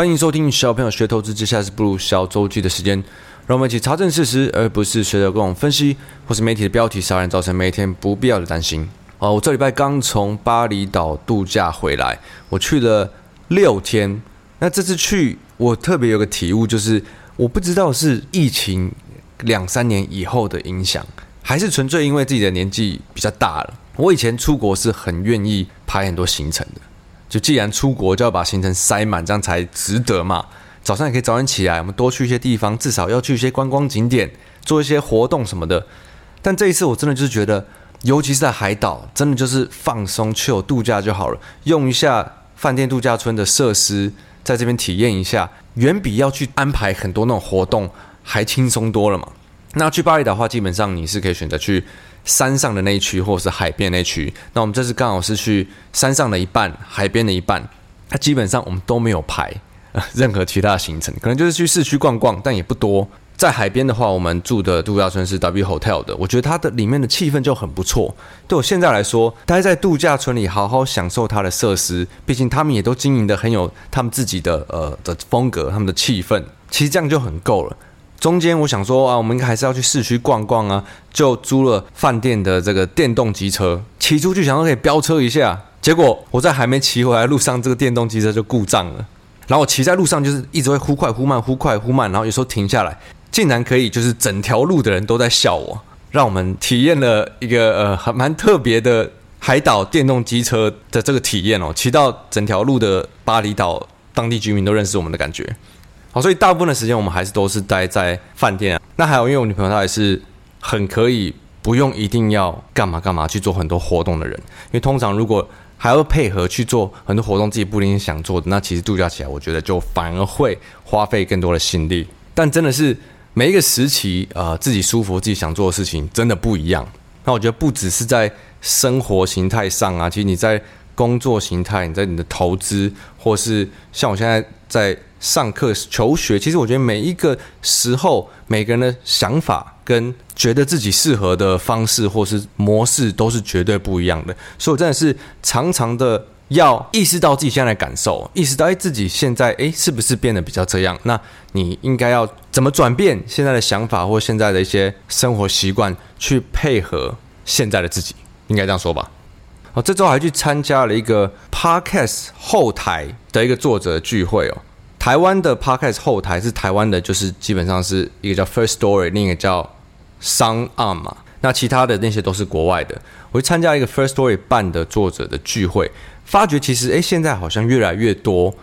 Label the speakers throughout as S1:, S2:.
S1: 欢迎收听小朋友学投资，接下来是步入小周记的时间，让我们一起查证事实，而不是随着各种分析或是媒体的标题杀人，造成每一天不必要的担心。哦，我这礼拜刚从巴厘岛度假回来，我去了六天。那这次去，我特别有个体悟，就是我不知道是疫情两三年以后的影响，还是纯粹因为自己的年纪比较大了。我以前出国是很愿意排很多行程的，就既然出国就要把行程塞满，这样才值得嘛。早上也可以早点起来，我们多去一些地方，至少要去一些观光景点，做一些活动什么的。但这一次我真的就是觉得，尤其是在海岛，真的就是放松、chill 度假就好了，用一下饭店度假村的设施。在这边体验一下，远比要去安排很多那种活动还轻松多了嘛。那去巴厘岛的话，基本上你是可以选择去山上的那一区，或者是海边那一区。那我们这次刚好是去山上的一半，海边的一半。那基本上我们都没有排 任何其他的行程，可能就是去市区逛逛，但也不多。在海边的话，我们住的度假村是 W Hotel 的，我觉得它的里面的气氛就很不错。对我现在来说，待在度假村里好好享受它的设施，毕竟他们也都经营的很有他们自己的呃的风格，他们的气氛，其实这样就很够了。中间我想说啊，我们应该还是要去市区逛逛啊，就租了饭店的这个电动机车，骑出去想说可以飙车一下，结果我在还没骑回来路上，这个电动机车就故障了。然后我骑在路上就是一直会忽快忽慢，忽快忽慢，然后有时候停下来。竟然可以，就是整条路的人都在笑我，让我们体验了一个呃还蛮特别的海岛电动机车的这个体验哦，骑到整条路的巴厘岛当地居民都认识我们的感觉。好，所以大部分的时间我们还是都是待在饭店啊。那还有，因为我女朋友她也是很可以不用一定要干嘛干嘛去做很多活动的人，因为通常如果还要配合去做很多活动，自己不一定想做的，那其实度假起来我觉得就反而会花费更多的心力。但真的是。每一个时期，呃，自己舒服、自己想做的事情，真的不一样。那我觉得不只是在生活形态上啊，其实你在工作形态，你在你的投资，或是像我现在在上课求学，其实我觉得每一个时候，每个人的想法跟觉得自己适合的方式或是模式，都是绝对不一样的。所以我真的是常常的。要意识到自己现在的感受，意识到哎自己现在哎是不是变得比较这样？那你应该要怎么转变现在的想法或现在的一些生活习惯，去配合现在的自己？应该这样说吧。哦，这周还去参加了一个 Podcast 后台的一个作者聚会哦。台湾的 Podcast 后台是台湾的，就是基本上是一个叫 First Story，另一个叫 SoundOn 嘛。那其他的那些都是国外的。我去参加一个 First Story 办的作者的聚会。发觉其实，诶，现在好像越来越多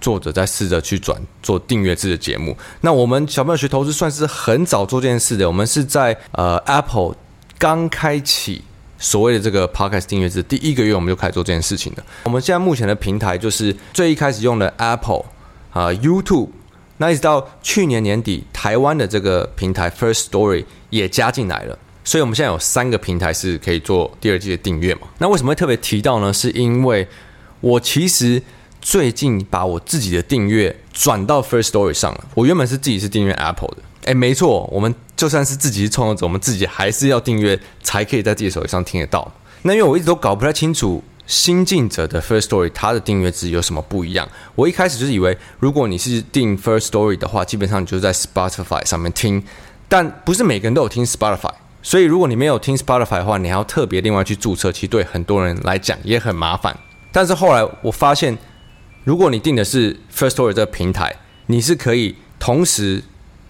S1: 作者在试着去转做订阅制的节目。那我们小朋友学投资算是很早做这件事的。我们是在呃 Apple 刚开启所谓的这个 Podcast 订阅制第一个月，我们就开始做这件事情的。我们现在目前的平台就是最一开始用的 Apple 啊、YouTube，那一直到去年年底，台湾的这个平台 First Story 也加进来了。所以，我们现在有三个平台是可以做第二季的订阅嘛？那为什么会特别提到呢？是因为我其实最近把我自己的订阅转到 First Story 上了。我原本是自己是订阅 Apple 的，诶，没错，我们就算是自己是创作者，我们自己还是要订阅才可以在自己手机上听得到。那因为我一直都搞不太清楚新进者的 First Story 它的订阅制有什么不一样。我一开始就是以为，如果你是订 First Story 的话，基本上你就在 Spotify 上面听，但不是每个人都有听 Spotify。所以，如果你没有听 Spotify 的话，你还要特别另外去注册，其实对很多人来讲也很麻烦。但是后来我发现，如果你订的是 First Story 这个平台，你是可以同时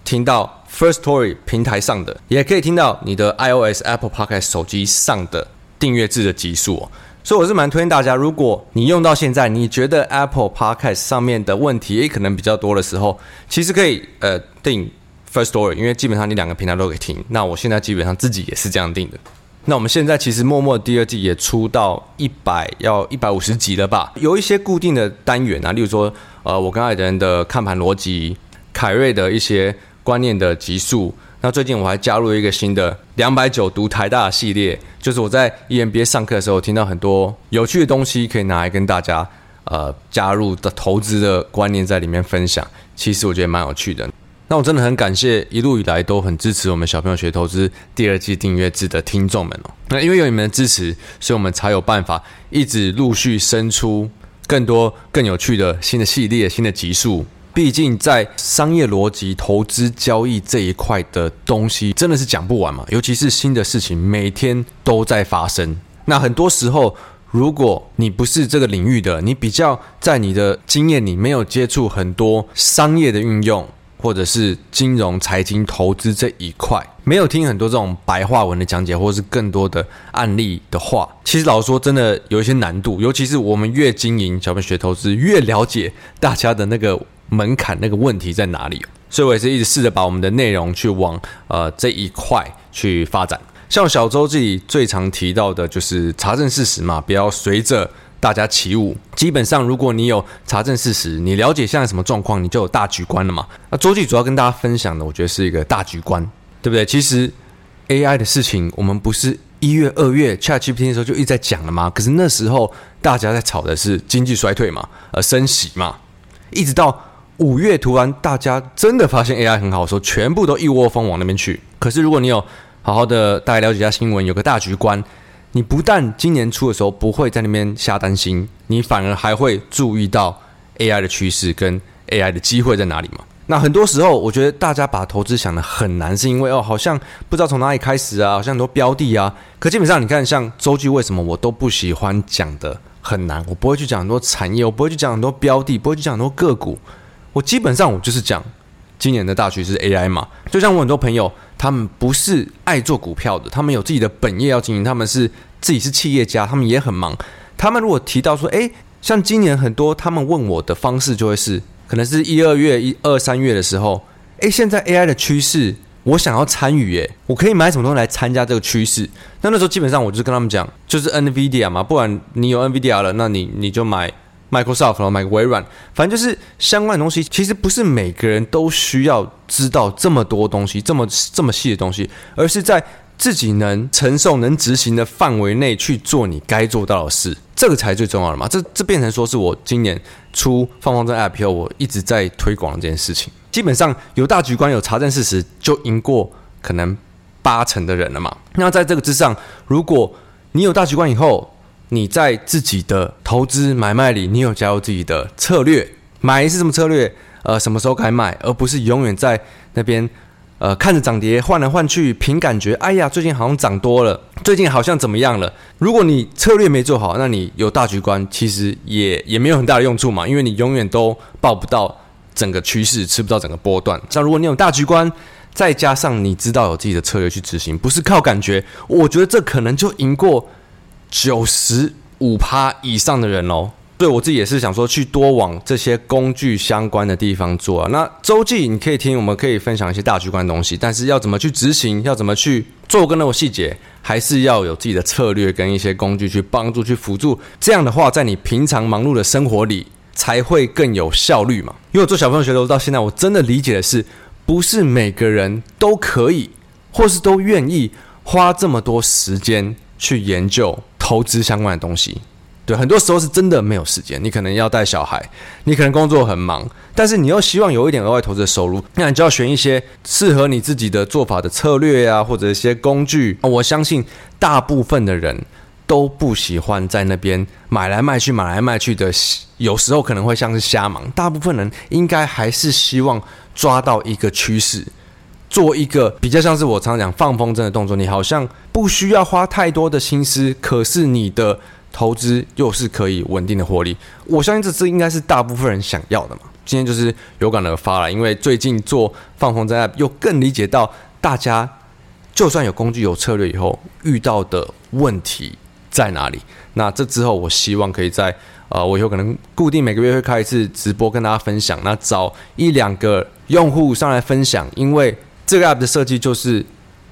S1: 听到 First Story 平台上的，也可以听到你的 iOS Apple Podcast 手机上的订阅制的集数哦。所以我是蛮推荐大家，如果你用到现在，你觉得 Apple Podcast 上面的问题也可能比较多的时候，其实可以呃订。First Story，因为基本上你两个平台都可以听。那我现在基本上自己也是这样定的。那我们现在其实默默第二季也出到一百要一百五十集了吧？有一些固定的单元啊，例如说，呃，我跟艾德的看盘逻辑，凯瑞的一些观念的集数。那最近我还加入了一个新的两百九读台大系列，就是我在 EMBA 上课的时候听到很多有趣的东西，可以拿来跟大家呃加入的投资的观念在里面分享。其实我觉得蛮有趣的。那我真的很感谢一路以来都很支持我们小朋友学投资第二季订阅制的听众们哦。那因为有你们的支持，所以我们才有办法一直陆续生出更多更有趣的新的系列、新的集数。毕竟在商业逻辑、投资交易这一块的东西，真的是讲不完嘛。尤其是新的事情每天都在发生。那很多时候，如果你不是这个领域的，你比较在你的经验里没有接触很多商业的运用，或者是金融、财经、投资这一块，没有听很多这种白话文的讲解，或者是更多的案例的话，其实老实说，真的有一些难度。尤其是我们越经营小本学投资，越了解大家的那个。门槛那个问题在哪里？所以我也是一直试着把我们的内容去往呃这一块去发展。像小周这里最常提到的就是查证事实嘛，不要随着大家起舞。基本上，如果你有查证事实，你了解现在什么状况，你就有大局观了嘛。那周记主要跟大家分享的，我觉得是一个大局观，对不对？其实 AI 的事情，我们不是一月、二月 ChatGPT 的时候就一直在讲了吗？可是那时候大家在吵的是经济衰退嘛，呃，升息嘛，一直到。五月突然，大家真的发现 AI 很好的时候，全部都一窝蜂往那边去。可是如果你有好好的大概了解一下新闻，有个大局观，你不但今年初的时候不会在那边瞎担心，你反而还会注意到 AI 的趋势跟 AI 的机会在哪里嘛。那很多时候，我觉得大家把投资想得很难，是因为哦，好像不知道从哪里开始啊，好像很多标的啊。可基本上，你看像周记，为什么我都不喜欢讲的很难？我不会去讲很多产业，我不会去讲很多标的，不会去讲很多个股。我基本上我就是讲今年的大趋势 AI 嘛，就像我很多朋友，他们不是爱做股票的，他们有自己的本业要经营，他们是自己是企业家，他们也很忙。他们如果提到说，诶，像今年很多，他们问我的方式就会是，可能是一二月、一二三月的时候，诶，现在 AI 的趋势，我想要参与，耶，我可以买什么东西来参加这个趋势？那那时候基本上我就跟他们讲，就是 NVIDIA 嘛，不然你有 NVIDIA 了，那你你就买。Microsoft 然后买个微软，反正就是相关的东西。其实不是每个人都需要知道这么多东西，这么这么细的东西，而是在自己能承受、能执行的范围内去做你该做到的事，这个才最重要的嘛。这这变成说是我今年出放风筝 App 以后，我一直在推广这件事情。基本上有大局观、有查证事实，就赢过可能八成的人了嘛。那在这个之上，如果你有大局观以后，你在自己的投资买卖里，你有加入自己的策略，买是什么策略？呃，什么时候该卖，而不是永远在那边，呃，看着涨跌换来换去，凭感觉，哎呀，最近好像涨多了，最近好像怎么样了？如果你策略没做好，那你有大局观，其实也也没有很大的用处嘛，因为你永远都抱不到整个趋势，吃不到整个波段。像如果你有大局观，再加上你知道有自己的策略去执行，不是靠感觉，我觉得这可能就赢过。九十五趴以上的人哦，对我自己也是想说，去多往这些工具相关的地方做啊。那周记你可以听，我们可以分享一些大局观的东西，但是要怎么去执行，要怎么去做更多细节，还是要有自己的策略跟一些工具去帮助、去辅助。这样的话，在你平常忙碌的生活里，才会更有效率嘛。因为我做小朋友学的到现在，我真的理解的是，不是每个人都可以，或是都愿意花这么多时间去研究。投资相关的东西，对，很多时候是真的没有时间。你可能要带小孩，你可能工作很忙，但是你又希望有一点额外投资的收入，那你就要选一些适合你自己的做法的策略呀、啊，或者一些工具。我相信大部分的人都不喜欢在那边买来卖去、买来卖去的，有时候可能会像是瞎忙。大部分人应该还是希望抓到一个趋势。做一个比较像是我常常讲放风筝的动作，你好像不需要花太多的心思，可是你的投资又是可以稳定的获利。我相信这是应该是大部分人想要的嘛。今天就是有感而发了，因为最近做放风筝 App 又更理解到大家就算有工具有策略以后遇到的问题在哪里。那这之后，我希望可以在呃，我有可能固定每个月会开一次直播跟大家分享，那找一两个用户上来分享，因为。这个 app 的设计就是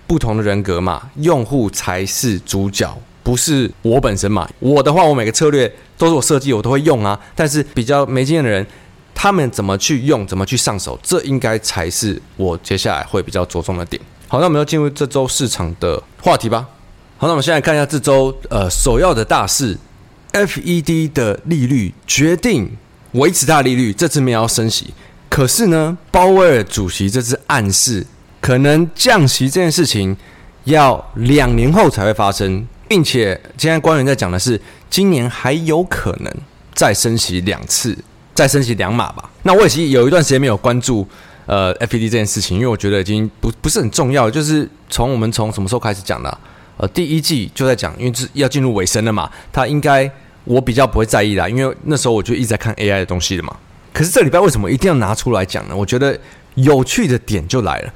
S1: 不同的人格嘛，用户才是主角，不是我本身嘛。我的话，我每个策略都是我设计，我都会用啊。但是比较没经验的人，他们怎么去用，怎么去上手，这应该才是我接下来会比较着重的点。好，那我们要进入这周市场的话题吧。好，那我们现在看一下这周呃首要的大事，FED 的利率决定维持大利率，这次没有要升息。可是呢，鲍威尔主席这次暗示。可能降息这件事情要两年后才会发生，并且现在官员在讲的是今年还有可能再升息两次，再升息两码吧。那我也其实有一段时间没有关注呃 FED 这件事情，因为我觉得已经不不是很重要。就是从我们从什么时候开始讲的？呃，第一季就在讲，因为是要进入尾声了嘛，它应该我比较不会在意啦，因为那时候我就一直在看 AI 的东西的嘛。可是这礼拜为什么一定要拿出来讲呢？我觉得有趣的点就来了，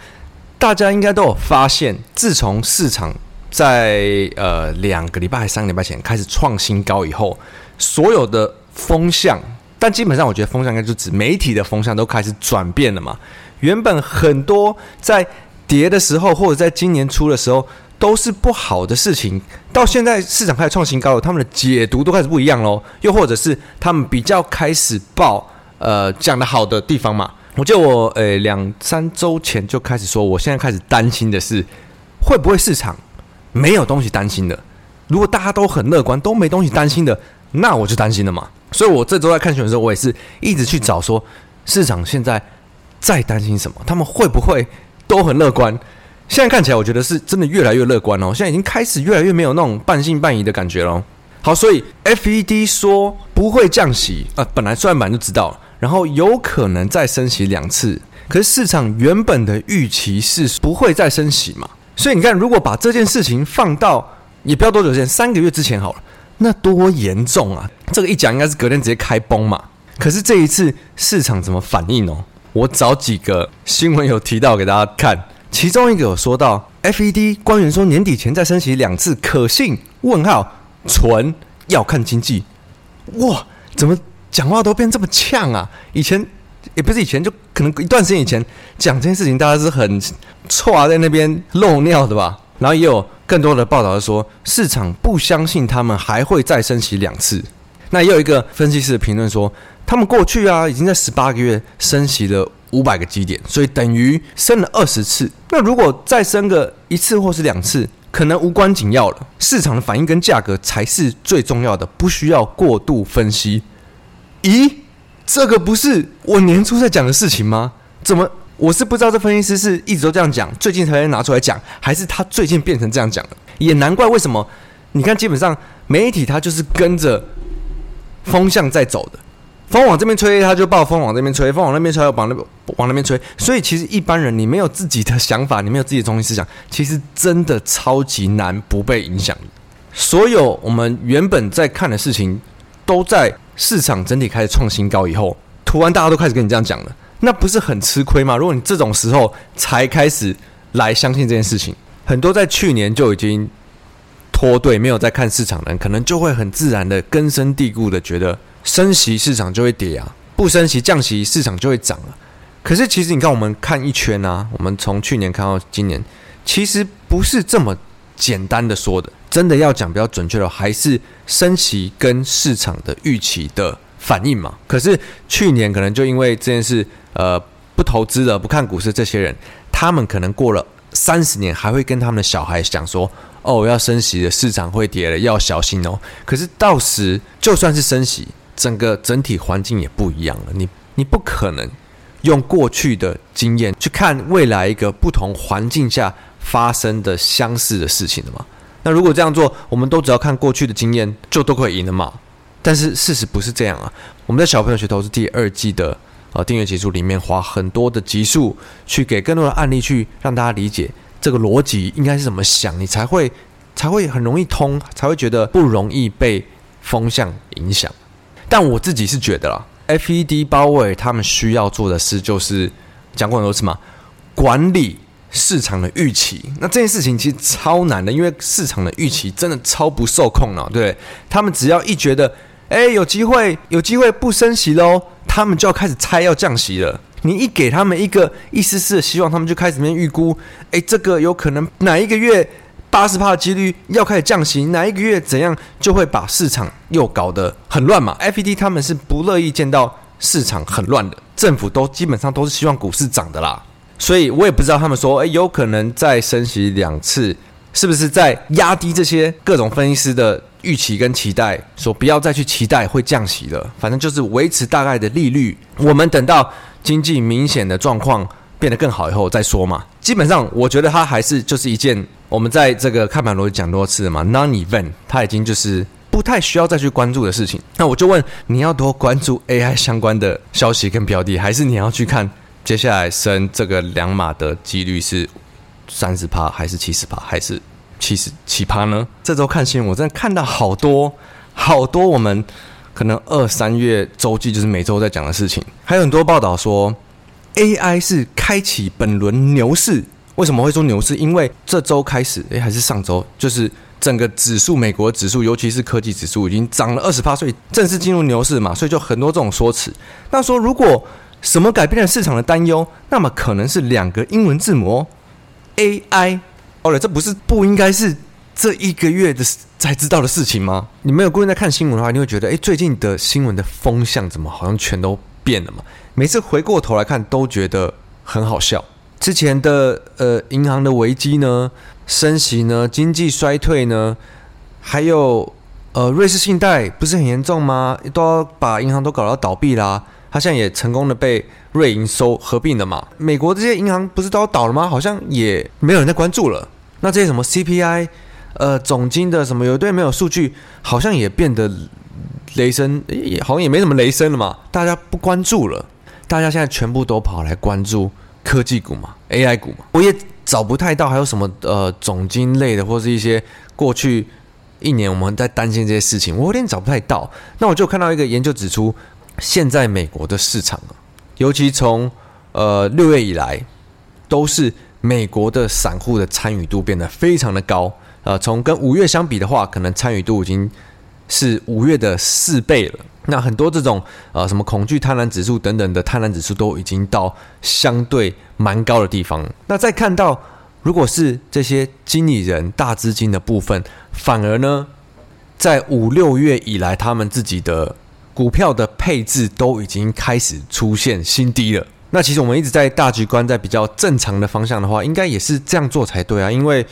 S1: 大家应该都有发现，自从市场在呃两个礼拜还三个礼拜前开始创新高以后，所有的风向，但基本上我觉得风向应该就指媒体的风向都开始转变了嘛。原本很多在跌的时候，或者在今年初的时候。都是不好的事情，到现在市场开始创新高了，他们的解读都开始不一样喽。又或者是他们比较开始报呃讲的好的地方嘛。我记得我呃两三周前就开始说，我现在开始担心的是会不会市场没有东西担心的。如果大家都很乐观，都没东西担心的，那我就担心了嘛。所以我这周在看选的时候，我也是一直去找说市场现在在担心什么，他们会不会都很乐观？现在看起来，我觉得是真的越来越乐观哦。现在已经开始越来越没有那种半信半疑的感觉了。好，所以 FED 说不会降息啊，本来算盘就知道了，然后有可能再升息两次。可是市场原本的预期是不会再升息嘛？所以你看，如果把这件事情放到也不要多久之前，三个月之前好了，那多严重啊！这个一讲应该是隔天直接开崩嘛。可是这一次市场怎么反应哦？我找几个新闻有提到给大家看。其中一个有说到，FED 官员说年底前再升息两次，可信？问号，纯要看经济。哇，怎么讲话都变这么呛啊？以前也不是以前，就可能一段时间以前讲这件事情，大家是很臭啊在那边漏尿的吧？然后也有更多的报道说，市场不相信他们还会再升息两次。那也有一个分析师的评论说，他们过去啊已经在十八个月升息了。五百个基点，所以等于升了二十次。那如果再升个一次或是两次，可能无关紧要了。市场的反应跟价格才是最重要的，不需要过度分析。咦，这个不是我年初在讲的事情吗？怎么我是不知道这分析师是一直都这样讲，最近才拿出来讲，还是他最近变成这样讲了？也难怪为什么？你看，基本上媒体它就是跟着风向在走的。风往这边吹，他就报；风往这边吹，风往那边吹，往那边往那边吹。所以，其实一般人你没有自己的想法，你没有自己的中心思想，其实真的超级难不被影响。所有我们原本在看的事情，都在市场整体开始创新高以后，突然大家都开始跟你这样讲了，那不是很吃亏吗？如果你这种时候才开始来相信这件事情，很多在去年就已经脱队，没有在看市场的人，可能就会很自然的根深蒂固的觉得。升息市场就会跌啊，不升息降息市场就会涨啊。可是其实你看，我们看一圈啊，我们从去年看到今年，其实不是这么简单的说的。真的要讲比较准确的，还是升息跟市场的预期的反应嘛。可是去年可能就因为这件事，呃，不投资了，不看股市，这些人他们可能过了三十年，还会跟他们的小孩讲说：“哦，要升息的市场会跌了，要小心哦。”可是到时就算是升息，整个整体环境也不一样了，你你不可能用过去的经验去看未来一个不同环境下发生的相似的事情的嘛？那如果这样做，我们都只要看过去的经验，就都可以赢了嘛？但是事实不是这样啊！我们在小朋友学投资第二季的呃订阅集数里面，花很多的集数去给更多的案例，去让大家理解这个逻辑应该是怎么想，你才会才会很容易通，才会觉得不容易被风向影响。但我自己是觉得啦，FED 包围他们需要做的事就是讲过很多次嘛，管理市场的预期。那这件事情其实超难的，因为市场的预期真的超不受控了。对，他们只要一觉得，哎，有机会，有机会不升息喽，他们就要开始猜要降息了。你一给他们一个一丝丝的希望，他们就开始面预估，哎，这个有可能哪一个月。八十趴的几率要开始降息，哪一个月怎样就会把市场又搞得很乱嘛？FED 他们是不乐意见到市场很乱的，政府都基本上都是希望股市涨的啦。所以我也不知道他们说，诶，有可能再升息两次，是不是在压低这些各种分析师的预期跟期待，说不要再去期待会降息了，反正就是维持大概的利率。我们等到经济明显的状况变得更好以后再说嘛。基本上，我觉得它还是就是一件。我们在这个看盘逻辑讲多次了嘛，non-event，它已经就是不太需要再去关注的事情。那我就问，你要多关注 AI 相关的消息跟标的，还是你要去看接下来升这个两码的几率是三十趴，还是七十趴，还是七十七趴呢？这周看新闻，我真的看到好多好多我们可能二三月周记就是每周在讲的事情，还有很多报道说 AI 是开启本轮牛市。为什么会说牛市？因为这周开始，诶，还是上周，就是整个指数，美国指数，尤其是科技指数，已经涨了二十八，所以正式进入牛市嘛，所以就很多这种说辞。那说如果什么改变了市场的担忧，那么可能是两个英文字母 AI。哦了，这不是不应该是这一个月的才知道的事情吗？你没有固定在看新闻的话，你会觉得，诶，最近的新闻的风向怎么好像全都变了嘛？每次回过头来看，都觉得很好笑。之前的呃银行的危机呢，升息呢，经济衰退呢，还有呃瑞士信贷不是很严重吗？都要把银行都搞到倒闭啦。他现在也成功的被瑞银收合并了嘛。美国这些银行不是都要倒了吗？好像也没有人在关注了。那这些什么 CPI，呃总金的什么有一堆没有数据，好像也变得雷声，也好像也没什么雷声了嘛。大家不关注了，大家现在全部都跑来关注。科技股嘛，AI 股嘛，我也找不太到还有什么呃总金类的，或是一些过去一年我们在担心这些事情，我有点找不太到。那我就看到一个研究指出，现在美国的市场啊，尤其从呃六月以来，都是美国的散户的参与度变得非常的高。呃，从跟五月相比的话，可能参与度已经是五月的四倍了。那很多这种呃什么恐惧贪婪指数等等的贪婪指数都已经到相对蛮高的地方。那再看到如果是这些经理人大资金的部分，反而呢，在五六月以来，他们自己的股票的配置都已经开始出现新低了。那其实我们一直在大局观在比较正常的方向的话，应该也是这样做才对啊，因为。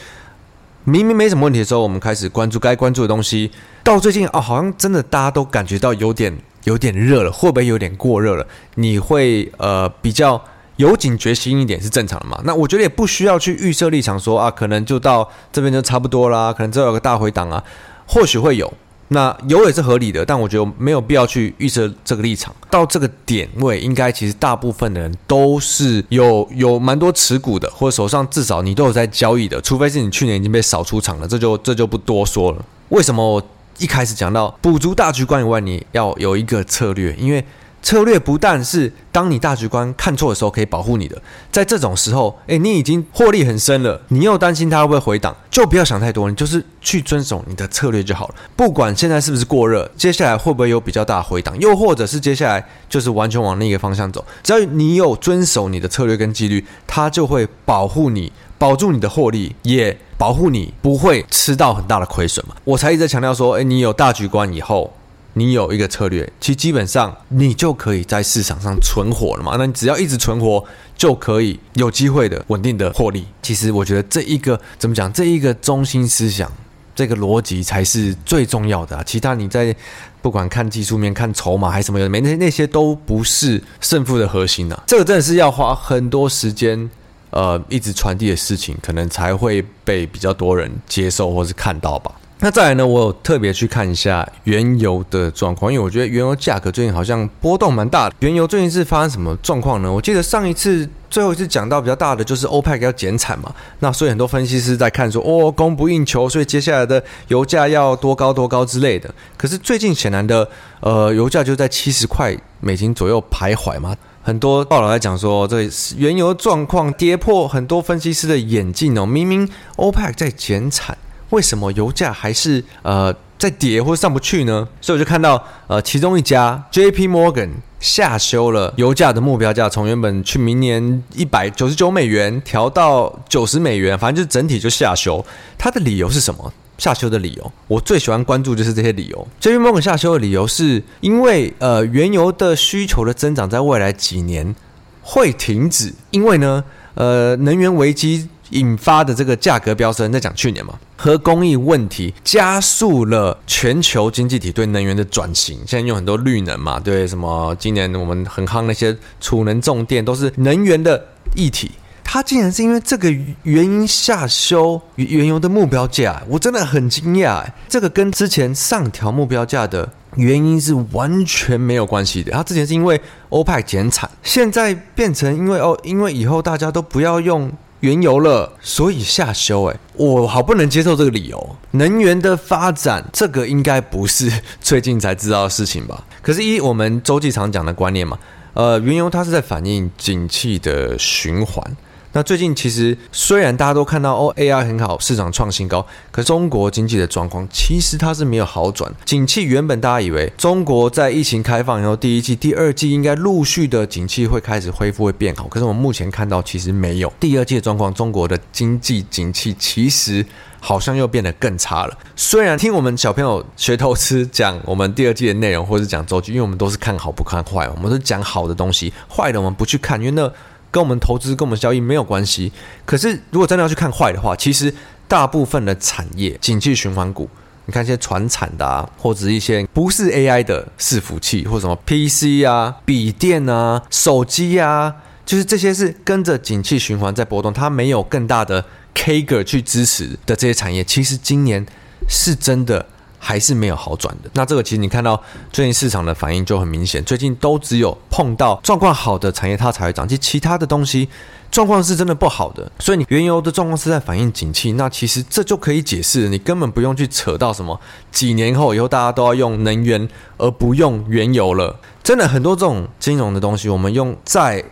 S1: 明明没什么问题的时候，我们开始关注该关注的东西。到最近哦，好像真的大家都感觉到有点有点热了，会不会有点过热了？你会呃比较有警觉心一点是正常的嘛？那我觉得也不需要去预设立场说啊，可能就到这边就差不多啦，可能这有个大回档啊，或许会有。那有也是合理的，但我觉得没有必要去预设这个立场。到这个点位，应该其实大部分的人都是有有蛮多持股的，或者手上至少你都有在交易的，除非是你去年已经被扫出场了，这就这就不多说了。为什么我一开始讲到补足大局观以外，你要有一个策略？因为策略不但是当你大局观看错的时候可以保护你的，在这种时候，诶，你已经获利很深了，你又担心它会不会回档，就不要想太多，你就是去遵守你的策略就好了。不管现在是不是过热，接下来会不会有比较大的回档，又或者是接下来就是完全往另一个方向走，只要你有遵守你的策略跟纪律，它就会保护你，保住你的获利，也保护你不会吃到很大的亏损嘛。我才一直强调说，诶，你有大局观以后。你有一个策略，其实基本上你就可以在市场上存活了嘛。那你只要一直存活，就可以有机会的稳定的获利。其实我觉得这一个怎么讲，这一个中心思想，这个逻辑才是最重要的啊。其他你在不管看技术面、看筹码还是什么的，没那那些都不是胜负的核心呐。这个真的是要花很多时间，呃，一直传递的事情，可能才会被比较多人接受或是看到吧。那再来呢？我有特别去看一下原油的状况，因为我觉得原油价格最近好像波动蛮大的。原油最近是发生什么状况呢？我记得上一次最后一次讲到比较大的就是欧派克要减产嘛，那所以很多分析师在看说，哦，供不应求，所以接下来的油价要多高多高之类的。可是最近显然的，呃，油价就在七十块美金左右徘徊嘛。很多报道在讲说，这原油状况跌破很多分析师的眼镜哦，明明欧派克在减产。为什么油价还是呃在跌或上不去呢？所以我就看到呃其中一家 J.P. Morgan 下修了油价的目标价，从原本去明年一百九十九美元调到九十美元，反正就是整体就下修。它的理由是什么？下修的理由，我最喜欢关注就是这些理由。J.P. Morgan 下修的理由是因为呃原油的需求的增长在未来几年会停止，因为呢呃能源危机。引发的这个价格飙升，在讲去年嘛，核工艺问题加速了全球经济体对能源的转型。现在用很多绿能嘛，对什么？今年我们很夯那些储能重电，都是能源的议题。它竟然是因为这个原因下修原油的目标价，我真的很惊讶！这个跟之前上调目标价的原因是完全没有关系的。它之前是因为欧派减产，现在变成因为哦，因为以后大家都不要用原油了，所以下修哎，我好不能接受这个理由。能源的发展，这个应该不是最近才知道的事情吧？可是，一我们周记常讲的观念嘛，呃，原油它是在反映景气的循环。那最近其实虽然大家都看到哦，AI 很好，市场创新高，可中国经济的状况其实它是没有好转。景气原本大家以为中国在疫情开放以后，第一季、第二季应该陆续的景气会开始恢复，会变好。可是我们目前看到其实没有。第二季的状况，中国的经济景气其实好像又变得更差了。虽然听我们小朋友学投资讲我们第二季的内容，或者是讲周期，因为我们都是看好不看坏，我们都是讲好的东西，坏的我们不去看，因为那。跟我们投资、跟我们交易没有关系。可是，如果真的要去看坏的话，其实大部分的产业景气循环股，你看一些传产的啊，或者一些不是 AI 的伺服器，或什么 PC 啊、笔电啊、手机啊，就是这些是跟着景气循环在波动，它没有更大的 CAGR 去支持的这些产业，其实今年是真的。还是没有好转的。那这个其实你看到最近市场的反应就很明显，最近都只有碰到状况好的产业它才会涨，其实其他的东西状况是真的不好的。所以你原油的状况是在反映景气，那其实这就可以解释，你根本不用去扯到什么几年后以后大家都要用能源而不用原油了。真的很多这种金融的东西，我们用再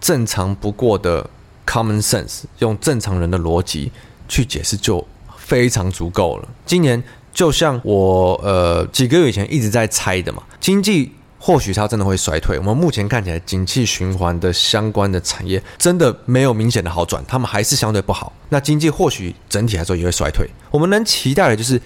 S1: 正常不过的 common sense，用正常人的逻辑去解释就非常足够了。今年。就像我呃几个月以前一直在猜的嘛，经济或许它真的会衰退。我们目前看起来，景气循环的相关的产业真的没有明显的好转，他们还是相对不好。那经济或许整体来说也会衰退。我们能期待的就是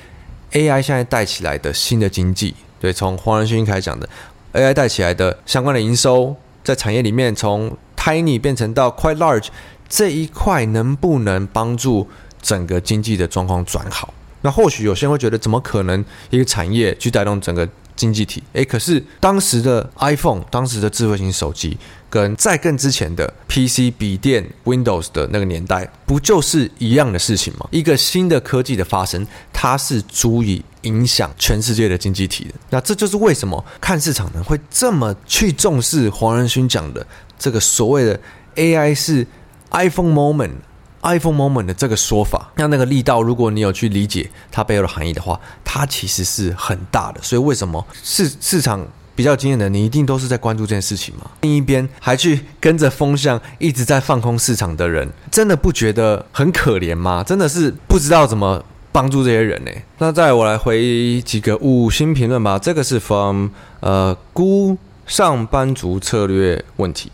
S1: AI 现在带起来的新的经济，对，从黄仁勋开始讲的 AI 带起来的相关的营收，在产业里面从 tiny 变成到 quite large 这一块，能不能帮助整个经济的状况转好？那或许有些人会觉得，怎么可能一个产业去带动整个经济体？诶，可是当时的 iPhone、当时的智慧型手机，跟再更之前的 PC、笔电、Windows 的那个年代，不就是一样的事情吗？一个新的科技的发生，它是足以影响全世界的经济体的。那这就是为什么看市场呢会这么去重视黄仁勋讲的这个所谓的 AI 是 iPhone moment。iPhone moment 的这个说法，那那个力道，如果你有去理解它背后的含义的话，它其实是很大的。所以为什么市市场比较经验的，你一定都是在关注这件事情吗？另一边还去跟着风向一直在放空市场的人，真的不觉得很可怜吗？真的是不知道怎么帮助这些人呢？那再我来回几个五星评论吧。这个是 from 呃孤上班族策略问题。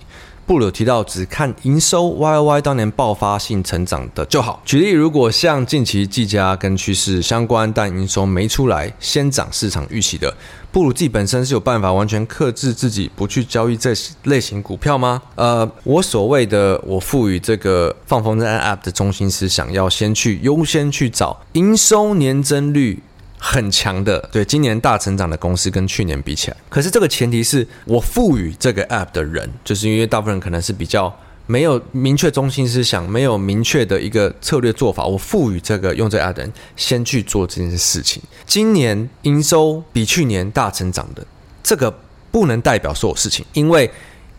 S1: 布鲁提到，只看营收 YOY 当年爆发性成长的就好。举例，如果像近期技嘉跟趋势相关，但营收没出来，先涨市场预期的，布鲁自己本身是有办法完全克制自己不去交易这类型股票吗？呃，我所谓的我赋予这个放风筝 App 的中心思想，要先去优先去找营收年增率。很强的，对，今年大成长的公司跟去年比起来，可是这个前提是我赋予这个 app 的人，就是因为大部分人可能是比较没有明确中心思想，没有明确的一个策略做法，我赋予这个用这个 app 的人先去做这件事情。今年营收比去年大成长的，这个不能代表所有事情，因为。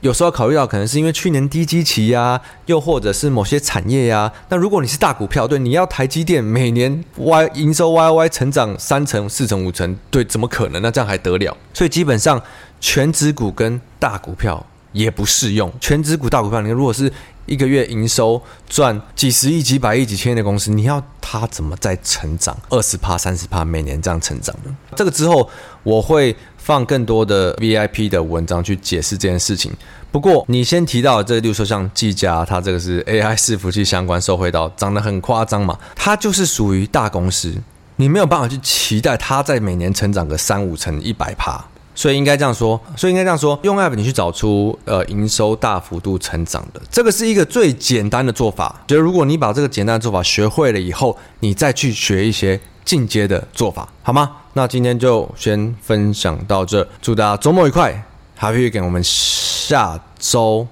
S1: 有时候考虑到可能是因为去年低基期呀，又或者是某些产业呀。那如果你是大股票，对，你要台积电每年 Y 营收 Y Y 成长三成、四成、五成，对，怎么可能？那这样还得了？所以基本上权值股跟大股票也不适用。权值股、大股票，你如果是一个月营收赚几十亿、几百亿、几千亿的公司，你要它怎么再成长二十趴、三十趴每年这样成长呢？这个之后我会。放更多的 VIP 的文章去解释这件事情。不过你先提到这就，说像技嘉，它这个是 AI 伺服器相关，受惠到涨得很夸张嘛，它就是属于大公司，你没有办法去期待它在每年成长个三五成、一百趴。所以应该这样说，所以应该这样说，用 App 你去找出呃营收大幅度成长的，这个是一个最简单的做法。就是如果你把这个简单的做法学会了以后，你再去学一些进阶的做法，好吗？那今天就先分享到这，祝大家周末愉快，Happy 我们下周。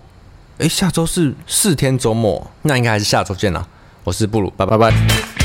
S1: 诶，下周是四天周末，那应该还是下周见啦。我是布鲁，拜拜拜。